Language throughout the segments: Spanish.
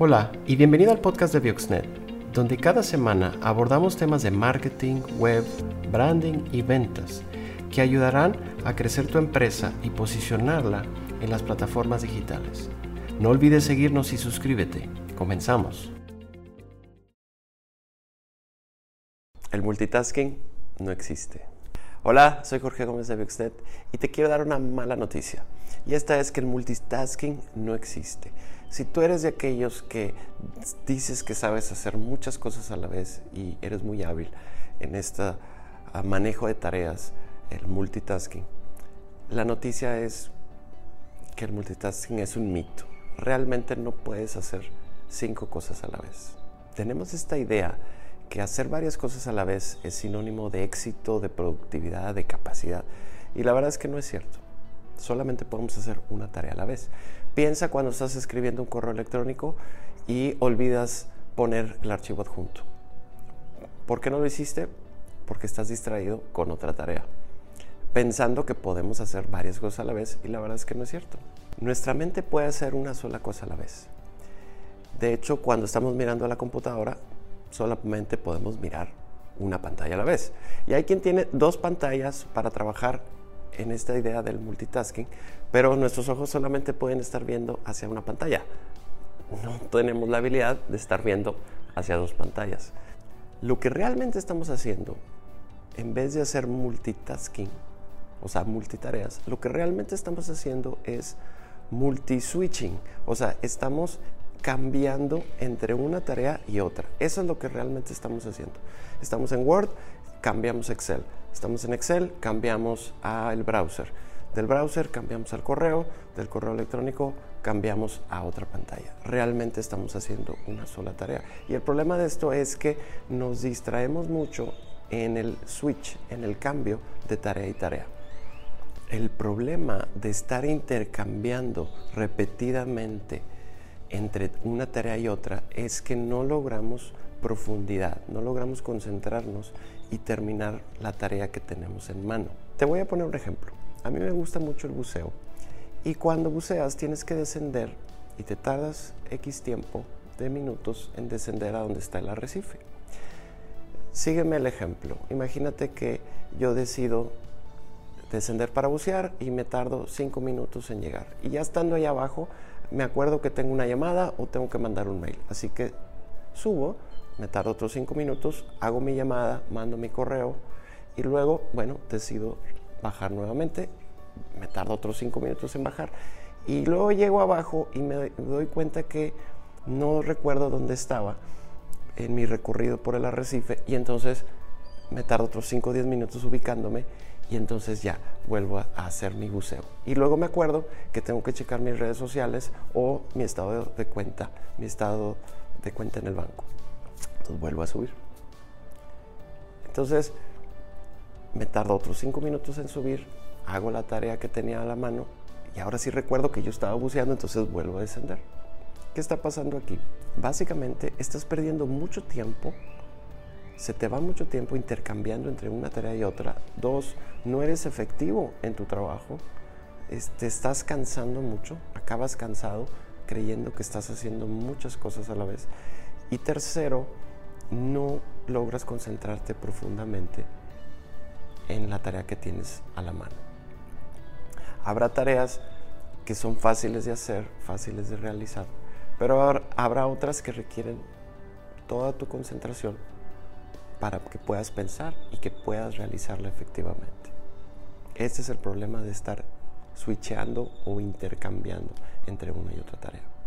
Hola y bienvenido al podcast de Bioxnet, donde cada semana abordamos temas de marketing, web, branding y ventas que ayudarán a crecer tu empresa y posicionarla en las plataformas digitales. No olvides seguirnos y suscríbete. Comenzamos. El multitasking no existe. Hola, soy Jorge Gómez de Bioxnet y te quiero dar una mala noticia. Y esta es que el multitasking no existe. Si tú eres de aquellos que dices que sabes hacer muchas cosas a la vez y eres muy hábil en este manejo de tareas, el multitasking, la noticia es que el multitasking es un mito. Realmente no puedes hacer cinco cosas a la vez. Tenemos esta idea que hacer varias cosas a la vez es sinónimo de éxito, de productividad, de capacidad. Y la verdad es que no es cierto. Solamente podemos hacer una tarea a la vez. Piensa cuando estás escribiendo un correo electrónico y olvidas poner el archivo adjunto. ¿Por qué no lo hiciste? Porque estás distraído con otra tarea, pensando que podemos hacer varias cosas a la vez y la verdad es que no es cierto. Nuestra mente puede hacer una sola cosa a la vez. De hecho, cuando estamos mirando a la computadora, solamente podemos mirar una pantalla a la vez. Y hay quien tiene dos pantallas para trabajar en esta idea del multitasking, pero nuestros ojos solamente pueden estar viendo hacia una pantalla. No tenemos la habilidad de estar viendo hacia dos pantallas. Lo que realmente estamos haciendo, en vez de hacer multitasking, o sea, multitareas, lo que realmente estamos haciendo es multi-switching, o sea, estamos cambiando entre una tarea y otra. Eso es lo que realmente estamos haciendo. Estamos en Word, cambiamos Excel. Estamos en Excel, cambiamos al browser. Del browser cambiamos al correo, del correo electrónico cambiamos a otra pantalla. Realmente estamos haciendo una sola tarea. Y el problema de esto es que nos distraemos mucho en el switch, en el cambio de tarea y tarea. El problema de estar intercambiando repetidamente entre una tarea y otra es que no logramos profundidad, no logramos concentrarnos y terminar la tarea que tenemos en mano. Te voy a poner un ejemplo. A mí me gusta mucho el buceo y cuando buceas tienes que descender y te tardas X tiempo de minutos en descender a donde está el arrecife. Sígueme el ejemplo. Imagínate que yo decido descender para bucear y me tardo 5 minutos en llegar. Y ya estando ahí abajo, me acuerdo que tengo una llamada o tengo que mandar un mail. Así que subo, me tardo otros 5 minutos, hago mi llamada, mando mi correo y luego, bueno, decido bajar nuevamente. Me tardo otros 5 minutos en bajar. Y luego llego abajo y me doy cuenta que no recuerdo dónde estaba en mi recorrido por el arrecife y entonces me tardo otros 5 o 10 minutos ubicándome y entonces ya vuelvo a, hacer mi buceo. Y luego me acuerdo que tengo que checar mis redes sociales o mi estado de cuenta, mi estado de cuenta en el banco. Entonces vuelvo a subir. Entonces me tardo otros cinco minutos en subir, hago la tarea que tenía a la mano y ahora sí recuerdo que yo estaba buceando, entonces vuelvo a descender. ¿Qué está pasando aquí? Básicamente estás perdiendo mucho tiempo se te va mucho tiempo intercambiando entre una tarea y otra. Dos, no eres efectivo en tu trabajo. Te estás cansando mucho, acabas cansado creyendo que estás haciendo muchas cosas a la vez. Y tercero, no logras concentrarte profundamente en la tarea que tienes a la mano. Habrá tareas que son fáciles de hacer, fáciles de realizar, pero habrá otras que requieren toda tu concentración para que puedas pensar y que puedas realizarlo efectivamente. Este es el problema de estar switchando o intercambiando entre una y otra tarea.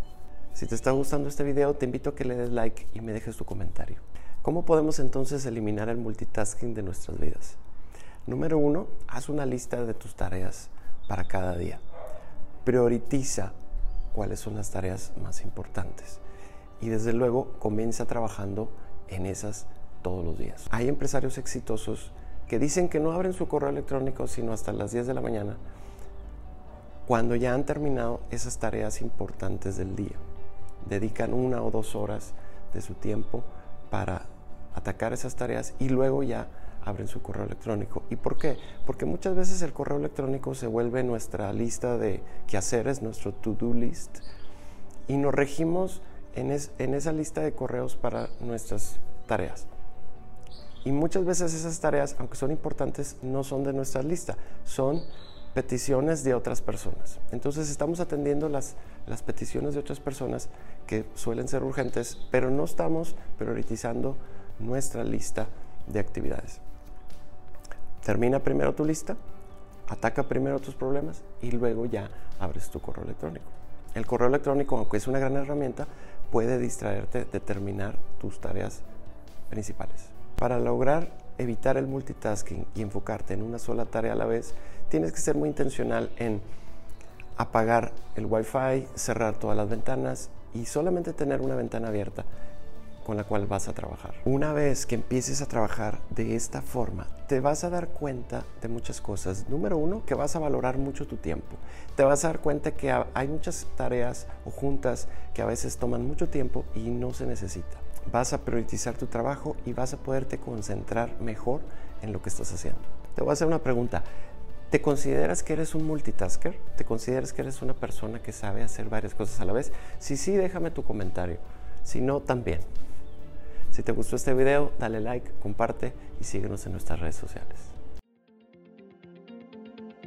Si te está gustando este video, te invito a que le des like y me dejes tu comentario. ¿Cómo podemos entonces eliminar el multitasking de nuestras vidas? Número uno, haz una lista de tus tareas para cada día. Prioritiza cuáles son las tareas más importantes. Y desde luego comienza trabajando en esas todos los días. Hay empresarios exitosos que dicen que no abren su correo electrónico sino hasta las 10 de la mañana, cuando ya han terminado esas tareas importantes del día. Dedican una o dos horas de su tiempo para atacar esas tareas y luego ya abren su correo electrónico. ¿Y por qué? Porque muchas veces el correo electrónico se vuelve nuestra lista de quehaceres, nuestro to-do list, y nos regimos en, en esa lista de correos para nuestras tareas. Y muchas veces esas tareas, aunque son importantes, no son de nuestra lista, son peticiones de otras personas. Entonces estamos atendiendo las, las peticiones de otras personas que suelen ser urgentes, pero no estamos priorizando nuestra lista de actividades. Termina primero tu lista, ataca primero tus problemas y luego ya abres tu correo electrónico. El correo electrónico, aunque es una gran herramienta, puede distraerte de terminar tus tareas principales. Para lograr evitar el multitasking y enfocarte en una sola tarea a la vez, tienes que ser muy intencional en apagar el wifi, cerrar todas las ventanas y solamente tener una ventana abierta con la cual vas a trabajar. Una vez que empieces a trabajar de esta forma, te vas a dar cuenta de muchas cosas. Número uno, que vas a valorar mucho tu tiempo. Te vas a dar cuenta que hay muchas tareas o juntas que a veces toman mucho tiempo y no se necesita. Vas a priorizar tu trabajo y vas a poderte concentrar mejor en lo que estás haciendo. Te voy a hacer una pregunta. ¿Te consideras que eres un multitasker? ¿Te consideras que eres una persona que sabe hacer varias cosas a la vez? Si sí, déjame tu comentario. Si no, también. Si te gustó este video, dale like, comparte y síguenos en nuestras redes sociales.